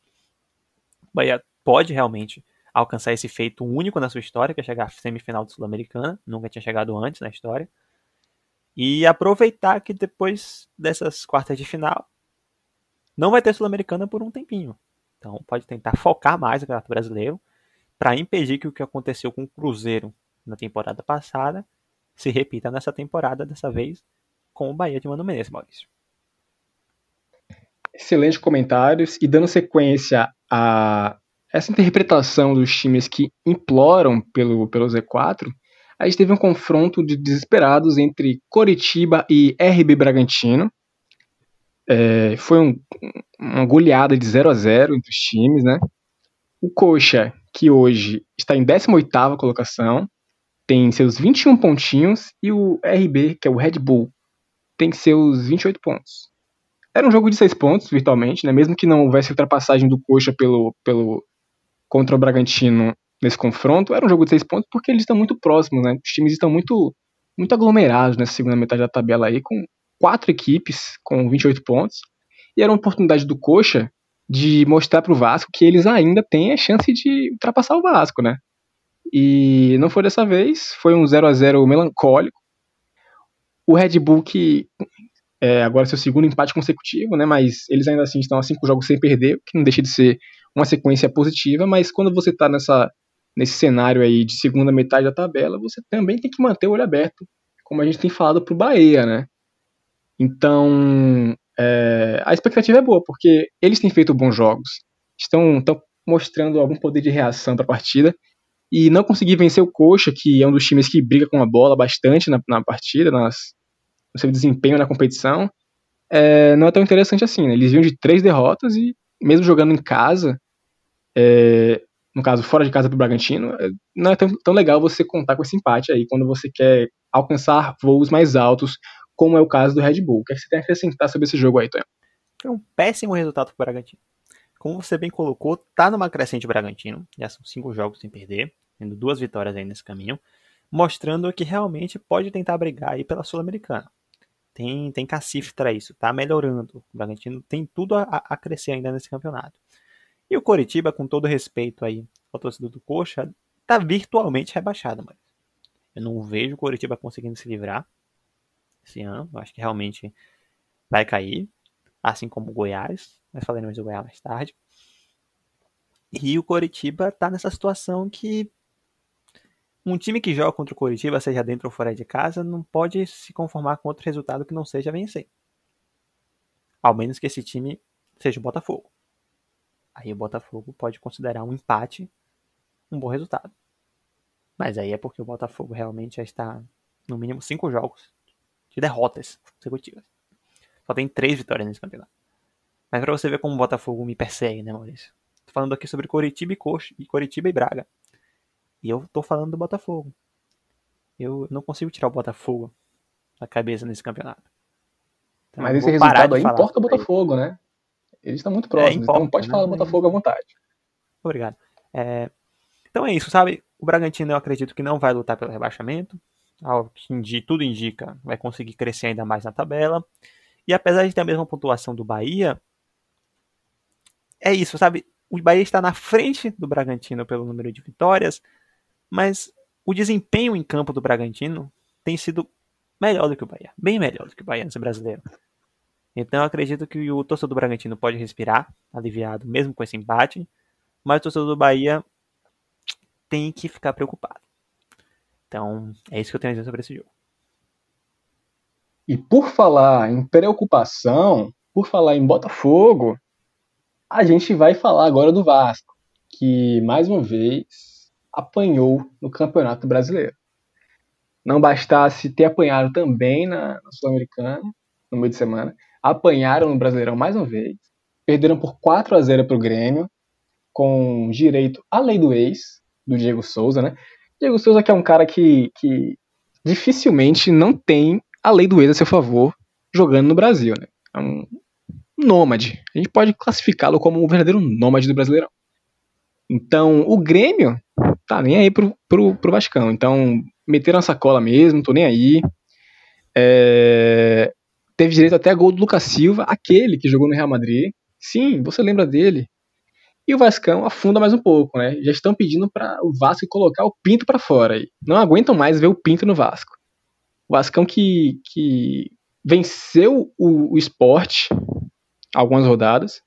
Bahia pode realmente alcançar esse feito único na sua história, que é chegar à semifinal da Sul-Americana, nunca tinha chegado antes na história. E aproveitar que depois dessas quartas de final não vai ter Sul-Americana por um tempinho. Então pode tentar focar mais no Campeonato Brasileiro para impedir que o que aconteceu com o Cruzeiro na temporada passada se repita nessa temporada, dessa vez com o Bahia de Mano Menezes, Maurício. Excelentes comentários. E dando sequência a essa interpretação dos times que imploram pelo, pelo Z4, a gente teve um confronto de desesperados entre Coritiba e RB Bragantino. É, foi um, uma goleada de 0 a 0 entre os times, né? O Coxa, que hoje está em 18ª colocação, tem seus 21 pontinhos, e o RB, que é o Red Bull, tem seus 28 pontos. Era um jogo de 6 pontos, virtualmente, né? Mesmo que não houvesse ultrapassagem do Coxa pelo, pelo contra o Bragantino nesse confronto, era um jogo de 6 pontos porque eles estão muito próximos, né? Os times estão muito, muito aglomerados nessa segunda metade da tabela aí, com quatro equipes com 28 pontos. E era uma oportunidade do Coxa de mostrar para o Vasco que eles ainda têm a chance de ultrapassar o Vasco, né? E não foi dessa vez, foi um 0 a 0 melancólico. O Red Bull que é, agora é seu segundo empate consecutivo, né? Mas eles ainda assim estão a cinco jogos sem perder, o que não deixa de ser uma sequência positiva. Mas quando você está nessa nesse cenário aí de segunda metade da tabela, você também tem que manter o olho aberto, como a gente tem falado para o Bahia, né? Então, é, a expectativa é boa, porque eles têm feito bons jogos, estão, estão mostrando algum poder de reação para a partida, e não conseguir vencer o Coxa, que é um dos times que briga com a bola bastante na, na partida, nas, no seu desempenho na competição, é, não é tão interessante assim. Né? Eles vinham de três derrotas e, mesmo jogando em casa, é, no caso, fora de casa do Bragantino, é, não é tão, tão legal você contar com esse empate aí quando você quer alcançar voos mais altos como é o caso do Red Bull. O que, é que você tem a acrescentar sobre esse jogo aí, Tonho? Foi um péssimo resultado para o Bragantino. Como você bem colocou, tá numa crescente Bragantino, já são cinco jogos sem perder, tendo duas vitórias aí nesse caminho, mostrando que realmente pode tentar brigar aí pela Sul-Americana. Tem, tem cacife para isso, tá melhorando. O Bragantino tem tudo a, a crescer ainda nesse campeonato. E o Coritiba, com todo respeito aí ao torcedor do Coxa, tá virtualmente rebaixado, mas eu não vejo o Coritiba conseguindo se livrar esse ano. Eu acho que realmente vai cair, assim como o Goiás. Mas falaremos do Goiás mais tarde. E o Coritiba tá nessa situação que um time que joga contra o Coritiba, seja dentro ou fora de casa, não pode se conformar com outro resultado que não seja vencer. Ao menos que esse time seja o Botafogo. Aí o Botafogo pode considerar um empate um bom resultado. Mas aí é porque o Botafogo realmente já está no mínimo cinco jogos de derrotas consecutivas. Só tem três vitórias nesse campeonato. Mas pra você ver como o Botafogo me persegue, né, Maurício? Tô falando aqui sobre Coritiba e Coxa, e Coritiba e Braga. E eu tô falando do Botafogo. Eu não consigo tirar o Botafogo da cabeça nesse campeonato. Então, Mas esse resultado aí importa o Botafogo, né? Eles estão muito próximos, é, importa, então pode né? falar do Botafogo à vontade. Obrigado. É... Então é isso, sabe? O Bragantino eu acredito que não vai lutar pelo rebaixamento ao que tudo indica, vai conseguir crescer ainda mais na tabela. E apesar de ter a mesma pontuação do Bahia, é isso, sabe? O Bahia está na frente do Bragantino pelo número de vitórias, mas o desempenho em campo do Bragantino tem sido melhor do que o Bahia, bem melhor do que o Bahia nesse brasileiro. Então eu acredito que o torcedor do Bragantino pode respirar, aliviado, mesmo com esse empate, mas o torcedor do Bahia tem que ficar preocupado. Então, é isso que eu tenho a dizer sobre esse jogo. E por falar em preocupação, por falar em Botafogo, a gente vai falar agora do Vasco, que mais uma vez apanhou no Campeonato Brasileiro. não bastasse ter apanhado também na, na Sul-Americana, no meio de semana, apanharam no Brasileirão mais uma vez, perderam por 4 a 0 para o Grêmio, com direito à lei do ex, do Diego Souza, né? Diego Souza que é um cara que, que dificilmente não tem a lei do ex a seu favor jogando no Brasil, né? É um nômade. A gente pode classificá-lo como um verdadeiro nômade do Brasileirão. Então, o Grêmio tá nem aí pro, pro, pro Vascão. Então, meteram essa cola mesmo, tô nem aí. É... Teve direito até a gol do Lucas Silva, aquele que jogou no Real Madrid. Sim, você lembra dele. E o Vascão afunda mais um pouco, né? Já estão pedindo para o Vasco colocar o Pinto para fora. Aí. Não aguentam mais ver o Pinto no Vasco. O Vascão que, que venceu o, o esporte algumas rodadas,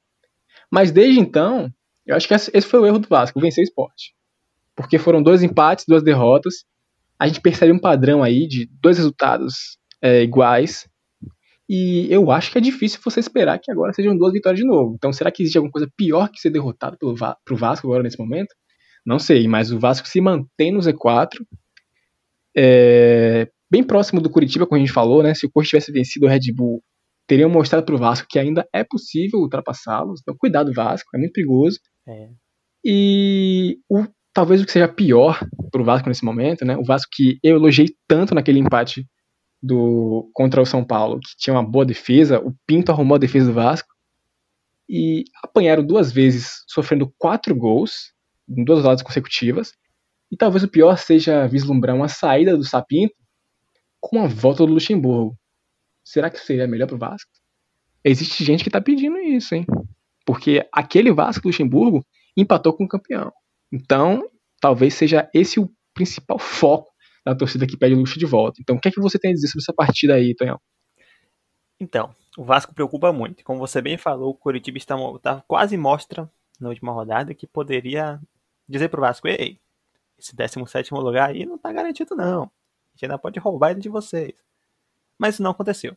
mas desde então, eu acho que esse foi o erro do Vasco, vencer o esporte. Porque foram dois empates, duas derrotas. A gente percebe um padrão aí de dois resultados é, iguais e eu acho que é difícil você esperar que agora sejam duas vitórias de novo. Então, será que existe alguma coisa pior que ser derrotado pelo Va pro Vasco agora nesse momento? Não sei, mas o Vasco se mantém no Z4. É, bem próximo do Curitiba, como a gente falou, né? Se o Corinthians tivesse vencido o Red Bull, teriam mostrado pro Vasco que ainda é possível ultrapassá-los. Então, cuidado, Vasco, é muito perigoso. É. E o, talvez o que seja pior pro Vasco nesse momento, né? O Vasco que eu elogiei tanto naquele empate do contra o São Paulo, que tinha uma boa defesa, o Pinto arrumou a defesa do Vasco e apanharam duas vezes, sofrendo quatro gols em duas rodadas consecutivas. E talvez o pior seja vislumbrar uma saída do Sapinto com a volta do Luxemburgo. Será que seria melhor pro Vasco? Existe gente que tá pedindo isso, hein? Porque aquele Vasco do Luxemburgo empatou com o campeão. Então, talvez seja esse o principal foco da torcida que pede o luxo de volta. Então, o que é que você tem a dizer sobre essa partida aí, Tonhão? Então, o Vasco preocupa muito. Como você bem falou, o Curitiba está, está quase mostra na última rodada que poderia dizer pro Vasco: ei, esse 17 lugar aí não está garantido, não. A gente ainda pode roubar ele de vocês. Mas isso não aconteceu.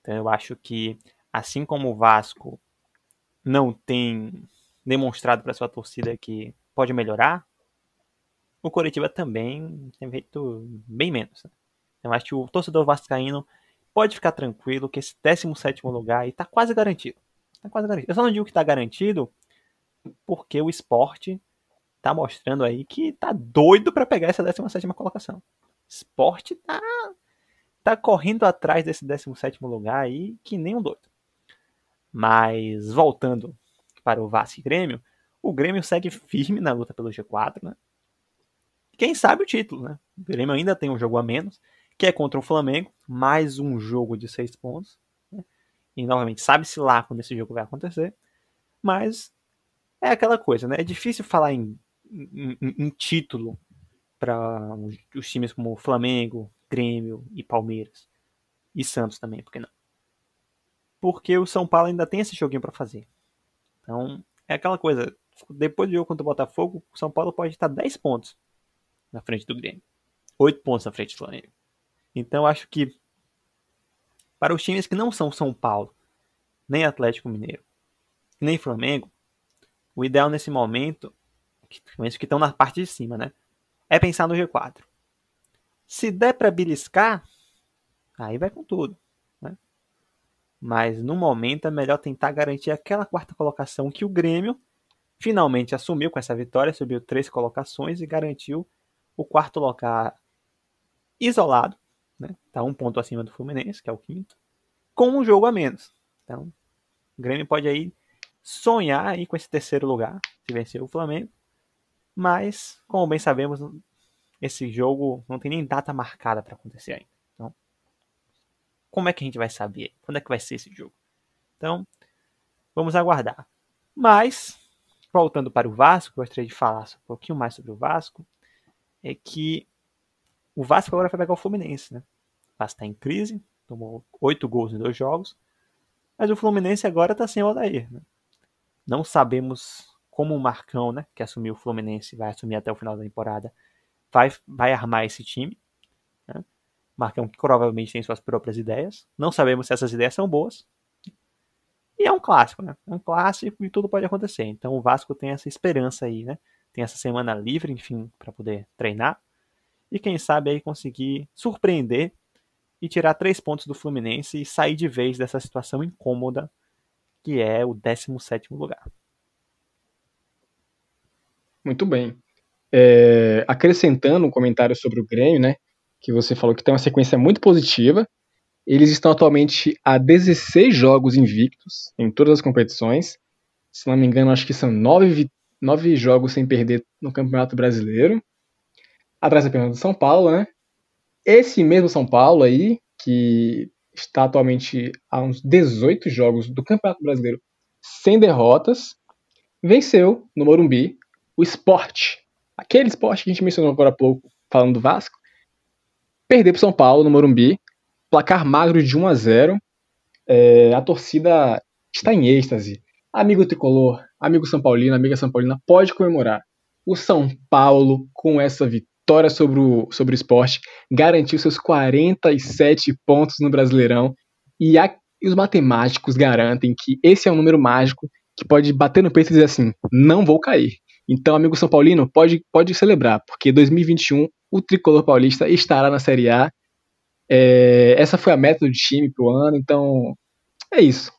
Então, eu acho que, assim como o Vasco não tem demonstrado para sua torcida que pode melhorar, o Coritiba também tem feito bem menos. Né? Eu acho que o torcedor vascaíno pode ficar tranquilo que esse 17 lugar aí tá quase garantido. Tá quase garantido. Eu só não digo que tá garantido porque o esporte tá mostrando aí que tá doido para pegar essa 17 colocação. Esporte tá, tá correndo atrás desse 17 lugar aí que nem um doido. Mas voltando para o Vasco e Grêmio, o Grêmio segue firme na luta pelo G4, né? quem sabe o título, né? O Grêmio ainda tem um jogo a menos, que é contra o Flamengo, mais um jogo de seis pontos. Né? E novamente, sabe-se lá quando esse jogo vai acontecer. Mas é aquela coisa, né? É difícil falar em, em, em título para os times como Flamengo, Grêmio e Palmeiras. E Santos também, por que não? Porque o São Paulo ainda tem esse joguinho para fazer. Então, é aquela coisa. Depois do jogo contra o Botafogo, o São Paulo pode estar 10 pontos na frente do Grêmio. Oito pontos na frente do Flamengo. Então acho que para os times que não são São Paulo, nem Atlético Mineiro, nem Flamengo, o ideal nesse momento, os que estão na parte de cima, né? É pensar no G4. Se der para beliscar, aí vai com tudo. Né? Mas no momento é melhor tentar garantir aquela quarta colocação que o Grêmio finalmente assumiu com essa vitória, subiu três colocações e garantiu o quarto lugar isolado, né? Tá um ponto acima do Fluminense, que é o quinto, com um jogo a menos. Então, o Grêmio pode aí sonhar aí com esse terceiro lugar, se vencer o Flamengo. Mas, como bem sabemos, esse jogo não tem nem data marcada para acontecer ainda. Então, como é que a gente vai saber? Quando é que vai ser esse jogo? Então, vamos aguardar. Mas, voltando para o Vasco, gostaria de falar um pouquinho mais sobre o Vasco é que o Vasco agora vai pegar o Fluminense, né? O Vasco está em crise, tomou oito gols em dois jogos, mas o Fluminense agora está sem o Odair, né? Não sabemos como o Marcão, né, que assumiu o Fluminense, vai assumir até o final da temporada, vai, vai armar esse time. Né? Marcão que provavelmente tem suas próprias ideias. Não sabemos se essas ideias são boas. E é um clássico, né? É um clássico e tudo pode acontecer. Então o Vasco tem essa esperança aí, né? tem essa semana livre, enfim, para poder treinar. e quem sabe aí conseguir surpreender e tirar três pontos do Fluminense e sair de vez dessa situação incômoda que é o 17 lugar. Muito bem. É, acrescentando um comentário sobre o Grêmio, né? Que você falou que tem uma sequência muito positiva. Eles estão atualmente a 16 jogos invictos em todas as competições. Se não me engano, acho que são 9, 9 jogos sem perder no Campeonato Brasileiro. Atrás apenas do São Paulo, né? Esse mesmo São Paulo aí, que está atualmente a uns 18 jogos do Campeonato Brasileiro sem derrotas, venceu no Morumbi o esporte. Aquele esporte que a gente mencionou agora há pouco, falando do Vasco. Perdeu para São Paulo no Morumbi, placar magro de 1 a 0. É, a torcida está em êxtase. Amigo tricolor, amigo São Paulino, amiga São Paulina, pode comemorar. O São Paulo, com essa vitória sobre o, sobre o esporte, garantiu seus 47 pontos no Brasileirão. E, a, e os matemáticos garantem que esse é um número mágico que pode bater no peito e dizer assim: não vou cair. Então, amigo São Paulino, pode, pode celebrar, porque 2021 o tricolor paulista estará na Série A. É, essa foi a meta do time pro ano, então é isso.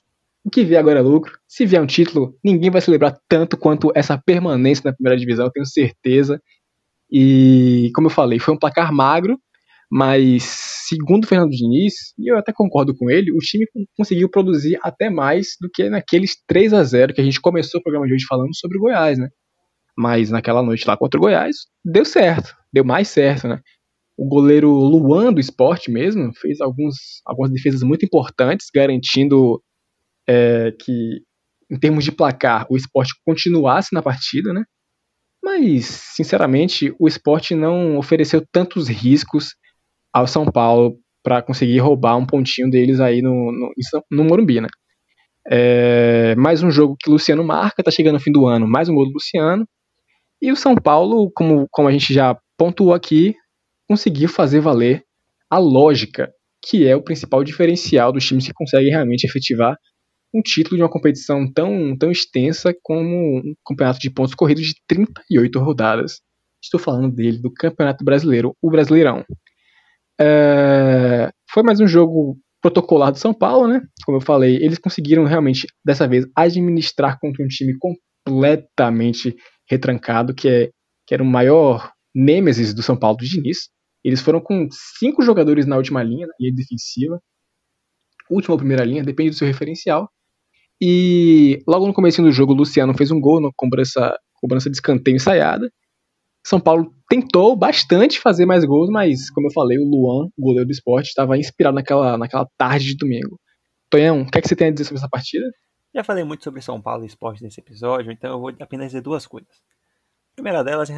O que vier agora é lucro. Se vier um título, ninguém vai celebrar tanto quanto essa permanência na primeira divisão, tenho certeza. E, como eu falei, foi um placar magro, mas, segundo o Fernando Diniz, e eu até concordo com ele, o time conseguiu produzir até mais do que naqueles 3 a 0 que a gente começou o programa de hoje falando sobre o Goiás, né? Mas naquela noite lá contra o Goiás, deu certo, deu mais certo, né? O goleiro Luan do esporte mesmo fez alguns, algumas defesas muito importantes, garantindo é, que, em termos de placar, o esporte continuasse na partida, né? Mas, sinceramente, o esporte não ofereceu tantos riscos ao São Paulo para conseguir roubar um pontinho deles aí no, no, no Morumbi, né? É, mais um jogo que o Luciano marca, tá chegando no fim do ano, mais um gol do Luciano. E o São Paulo, como, como a gente já pontuou aqui, conseguiu fazer valer a lógica, que é o principal diferencial dos times que conseguem realmente efetivar um título de uma competição tão, tão extensa como um campeonato de pontos corridos de 38 rodadas. Estou falando dele, do Campeonato Brasileiro, o Brasileirão. É, foi mais um jogo protocolar do São Paulo, né? Como eu falei, eles conseguiram realmente, dessa vez, administrar contra um time completamente retrancado, que, é, que era o maior nêmesis do São Paulo do Diniz. Eles foram com cinco jogadores na última linha, na linha defensiva. Última ou primeira linha, depende do seu referencial. E logo no começo do jogo, o Luciano fez um gol na cobrança, cobrança de escanteio ensaiada. São Paulo tentou bastante fazer mais gols, mas, como eu falei, o Luan, goleiro do esporte, estava inspirado naquela, naquela tarde de domingo. Tonhão, o que, é que você tem a dizer sobre essa partida? Já falei muito sobre São Paulo e esporte nesse episódio, então eu vou apenas dizer duas coisas. Primeira delas é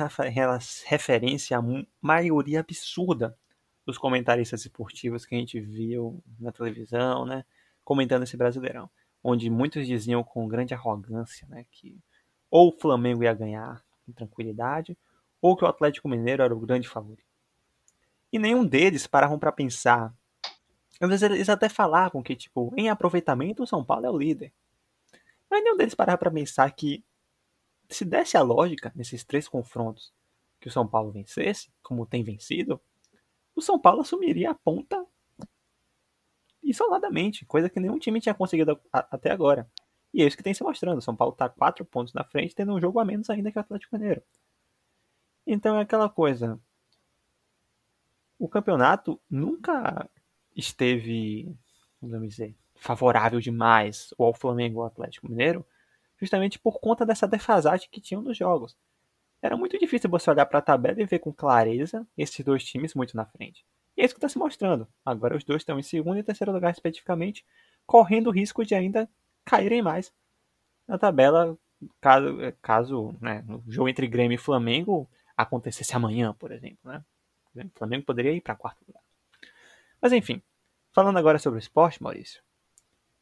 referência à maioria absurda dos comentaristas esportivos que a gente viu na televisão, né, comentando esse Brasileirão, onde muitos diziam com grande arrogância, né, que ou o Flamengo ia ganhar com tranquilidade, ou que o Atlético Mineiro era o grande favorito. E nenhum deles paravam para pensar. Às vezes eles até falavam que, tipo, em aproveitamento o São Paulo é o líder. Mas nenhum deles parava para pensar que se desse a lógica nesses três confrontos que o São Paulo vencesse, como tem vencido, o São Paulo assumiria a ponta isoladamente, coisa que nenhum time tinha conseguido até agora. E é isso que tem se mostrando. O São Paulo está quatro pontos na frente, tendo um jogo a menos ainda que o Atlético Mineiro. Então é aquela coisa. O campeonato nunca esteve, vamos dizer, favorável demais ou ao Flamengo ou ao Atlético Mineiro, justamente por conta dessa defasagem que tinham nos jogos. Era muito difícil você olhar para a tabela e ver com clareza esses dois times muito na frente. E é isso que está se mostrando. Agora os dois estão em segundo e terceiro lugar, respectivamente, correndo o risco de ainda caírem mais na tabela, caso, caso né, no jogo entre Grêmio e Flamengo acontecesse amanhã, por exemplo. Né? O Flamengo poderia ir para quarto lugar. Mas enfim, falando agora sobre o esporte, Maurício.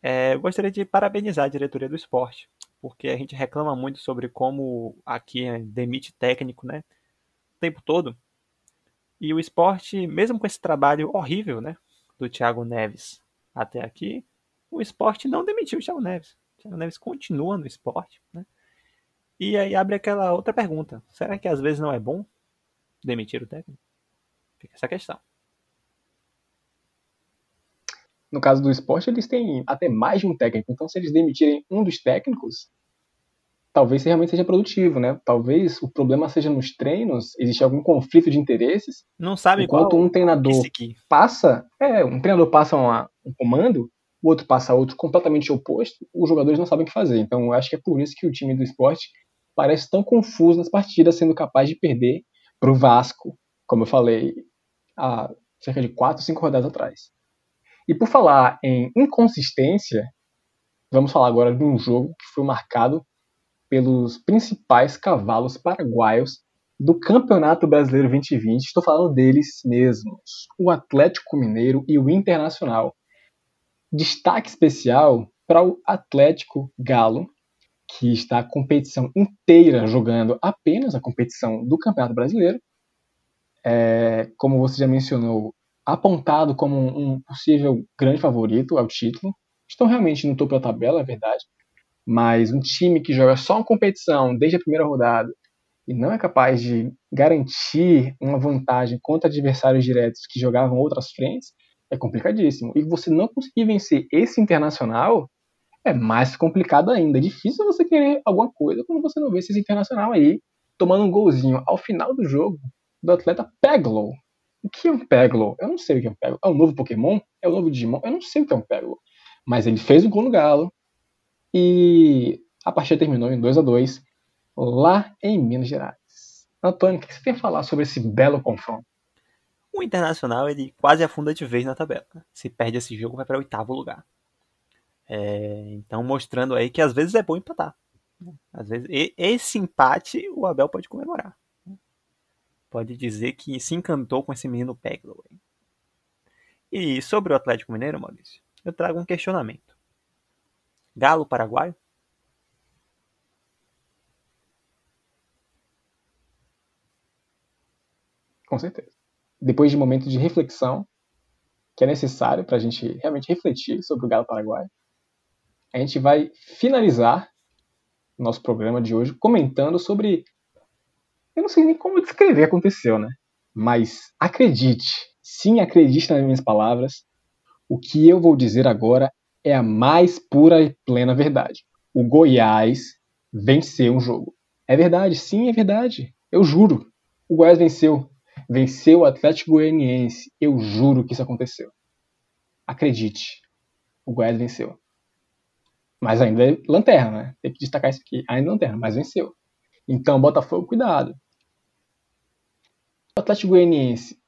É, eu gostaria de parabenizar a diretoria do esporte, porque a gente reclama muito sobre como aqui é, demite técnico, né? O tempo todo. E o esporte, mesmo com esse trabalho horrível, né? Do Thiago Neves até aqui, o esporte não demitiu o Thiago Neves. O Thiago Neves continua no esporte, né? E aí abre aquela outra pergunta: será que às vezes não é bom demitir o técnico? Fica essa questão. No caso do esporte, eles têm até mais de um técnico. Então, se eles demitirem um dos técnicos, talvez realmente seja produtivo, né? Talvez o problema seja nos treinos, existe algum conflito de interesses. Não sabe Enquanto qual um treinador passa, é, um treinador passa uma, um comando, o outro passa outro completamente oposto, os jogadores não sabem o que fazer. Então, eu acho que é por isso que o time do esporte parece tão confuso nas partidas, sendo capaz de perder para o Vasco, como eu falei há cerca de 4, 5 rodadas atrás. E por falar em inconsistência, vamos falar agora de um jogo que foi marcado pelos principais cavalos paraguaios do Campeonato Brasileiro 2020. Estou falando deles mesmos, o Atlético Mineiro e o Internacional. Destaque especial para o Atlético Galo, que está a competição inteira jogando apenas a competição do Campeonato Brasileiro. É, como você já mencionou, apontado como um possível grande favorito ao título. Estão realmente no topo da tabela, é verdade. Mas um time que joga só uma competição desde a primeira rodada e não é capaz de garantir uma vantagem contra adversários diretos que jogavam outras frentes é complicadíssimo. E você não conseguir vencer esse internacional é mais complicado ainda. É difícil você querer alguma coisa quando você não vê esse internacional aí tomando um golzinho ao final do jogo do atleta Peglow. O que é um Peglow? Eu não sei o que é um Peglow. É um novo Pokémon? É um novo Digimon? Eu não sei o que é um Peglow. Mas ele fez um gol no Galo e a partida terminou em 2 a 2 lá em Minas Gerais. Antônio, o que você tem a falar sobre esse belo confronto? O Internacional ele quase afunda de vez na tabela. Se perde esse jogo, vai para oitavo lugar. É, então, mostrando aí que às vezes é bom empatar. Às vezes, esse empate o Abel pode comemorar. Pode dizer que se encantou com esse menino Peglow. E sobre o Atlético Mineiro, Maurício, eu trago um questionamento. Galo paraguaio? Com certeza. Depois de um momento de reflexão, que é necessário para a gente realmente refletir sobre o Galo Paraguai, a gente vai finalizar nosso programa de hoje comentando sobre. Eu não sei nem como descrever aconteceu, né? Mas acredite, sim, acredite nas minhas palavras. O que eu vou dizer agora é a mais pura e plena verdade. O Goiás venceu um jogo. É verdade, sim, é verdade. Eu juro. O Goiás venceu. Venceu o Atlético Goianiense. Eu juro que isso aconteceu. Acredite. O Goiás venceu. Mas ainda é lanterna, né? Tem que destacar isso aqui. Ainda é lanterna, mas venceu. Então, Botafogo, cuidado. O Atlético Goianiense,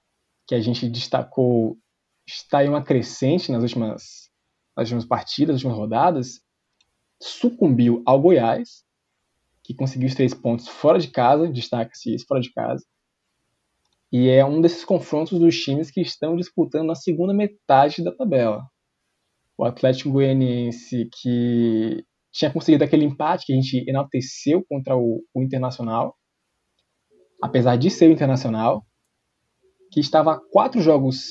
que a gente destacou, está em uma crescente nas últimas, nas últimas partidas, nas últimas rodadas, sucumbiu ao Goiás, que conseguiu os três pontos fora de casa, destaca-se isso, fora de casa. E é um desses confrontos dos times que estão disputando na segunda metade da tabela o Atlético Goianiense que tinha conseguido aquele empate que a gente enalteceu contra o, o Internacional, apesar de ser o Internacional, que estava a quatro jogos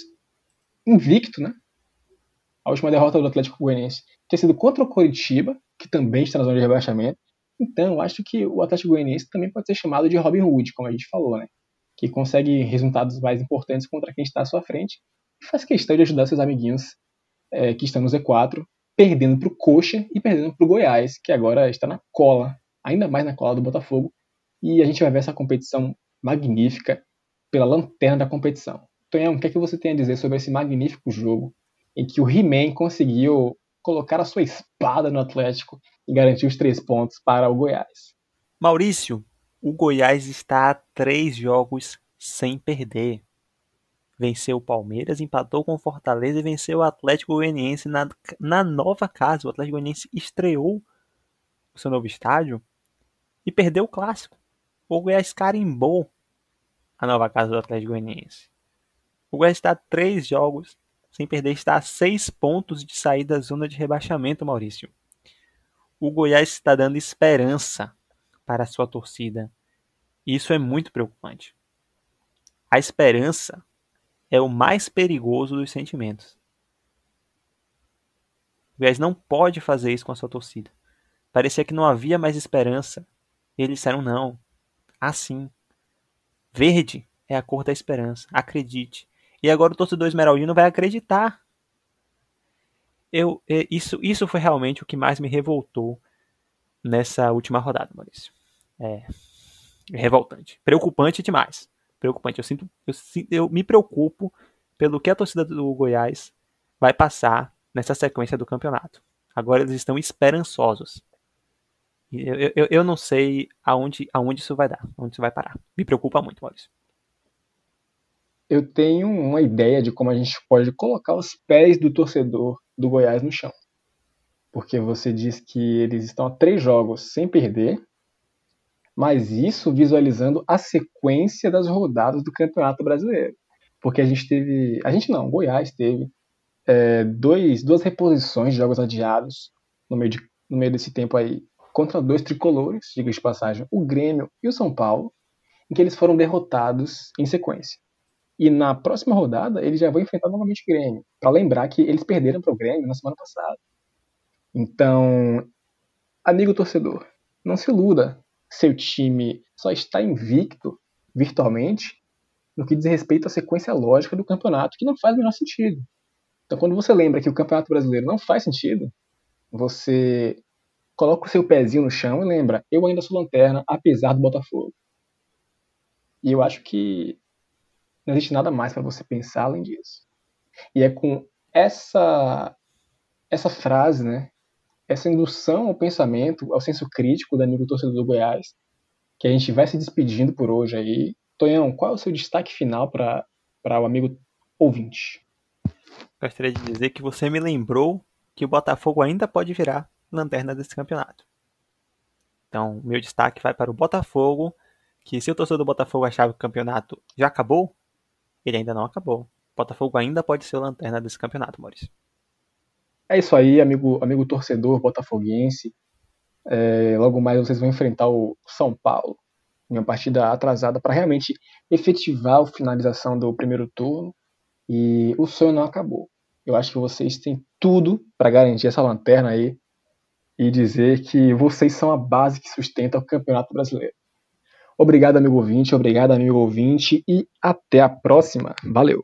invicto, né? A última derrota do Atlético Goianiense tinha sido contra o Coritiba, que também está na zona de rebaixamento. Então, acho que o Atlético Goianiense também pode ser chamado de Robin Hood, como a gente falou, né? Que consegue resultados mais importantes contra quem está à sua frente e faz questão de ajudar seus amiguinhos é, que está no Z4, perdendo para o Coxa e perdendo para o Goiás, que agora está na cola, ainda mais na cola do Botafogo. E a gente vai ver essa competição magnífica pela lanterna da competição. Tonhão, o que é que você tem a dizer sobre esse magnífico jogo em que o He-Man conseguiu colocar a sua espada no Atlético e garantir os três pontos para o Goiás? Maurício, o Goiás está a três jogos sem perder venceu o Palmeiras, empatou com o Fortaleza e venceu o Atlético Goianiense na, na nova casa. O Atlético Goianiense estreou o seu novo estádio e perdeu o clássico. O Goiás carimbou a nova casa do Atlético Goianiense. O Goiás está a três jogos sem perder, está a seis pontos de sair da zona de rebaixamento, Maurício. O Goiás está dando esperança para a sua torcida. E isso é muito preocupante. A esperança é o mais perigoso dos sentimentos. O Goiás não pode fazer isso com a sua torcida. Parecia que não havia mais esperança. E eles disseram não. Assim. Verde é a cor da esperança. Acredite. E agora o torcedor esmeraldino vai acreditar. Eu, isso, isso foi realmente o que mais me revoltou nessa última rodada, Maurício. É, é revoltante. Preocupante demais. Preocupante. Eu sinto, eu, eu me preocupo pelo que a torcida do Goiás vai passar nessa sequência do campeonato. Agora eles estão esperançosos. Eu, eu, eu não sei aonde, aonde isso vai dar, aonde isso vai parar. Me preocupa muito, Maurício. Eu tenho uma ideia de como a gente pode colocar os pés do torcedor do Goiás no chão. Porque você diz que eles estão a três jogos sem perder, mas isso visualizando a sequência das rodadas do Campeonato Brasileiro. Porque a gente teve. A gente não, Goiás teve é, dois, duas reposições de jogos adiados no meio, de, no meio desse tempo aí contra dois tricolores, diga de passagem, o Grêmio e o São Paulo, em que eles foram derrotados em sequência. E na próxima rodada, eles já vão enfrentar novamente o Grêmio, para lembrar que eles perderam para o Grêmio na semana passada. Então, amigo torcedor, não se iluda. Seu time só está invicto virtualmente no que diz respeito à sequência lógica do campeonato, que não faz o menor sentido. Então, quando você lembra que o Campeonato Brasileiro não faz sentido, você coloca o seu pezinho no chão e lembra: eu ainda sou lanterna, apesar do Botafogo. E eu acho que não existe nada mais para você pensar além disso. E é com essa essa frase, né, essa indução ao pensamento, ao senso crítico do amigo torcedor do Goiás, que a gente vai se despedindo por hoje aí. Tonhão, qual é o seu destaque final para o amigo ouvinte? Gostaria de dizer que você me lembrou que o Botafogo ainda pode virar lanterna desse campeonato. Então, meu destaque vai para o Botafogo, que se o torcedor do Botafogo achava que o campeonato já acabou, ele ainda não acabou. Botafogo ainda pode ser o lanterna desse campeonato, Maurício. É isso aí, amigo, amigo torcedor botafoguense. É, logo mais vocês vão enfrentar o São Paulo em uma partida atrasada para realmente efetivar a finalização do primeiro turno. E o sonho não acabou. Eu acho que vocês têm tudo para garantir essa lanterna aí e dizer que vocês são a base que sustenta o Campeonato Brasileiro. Obrigado, amigo ouvinte, obrigado, amigo ouvinte, e até a próxima. Valeu!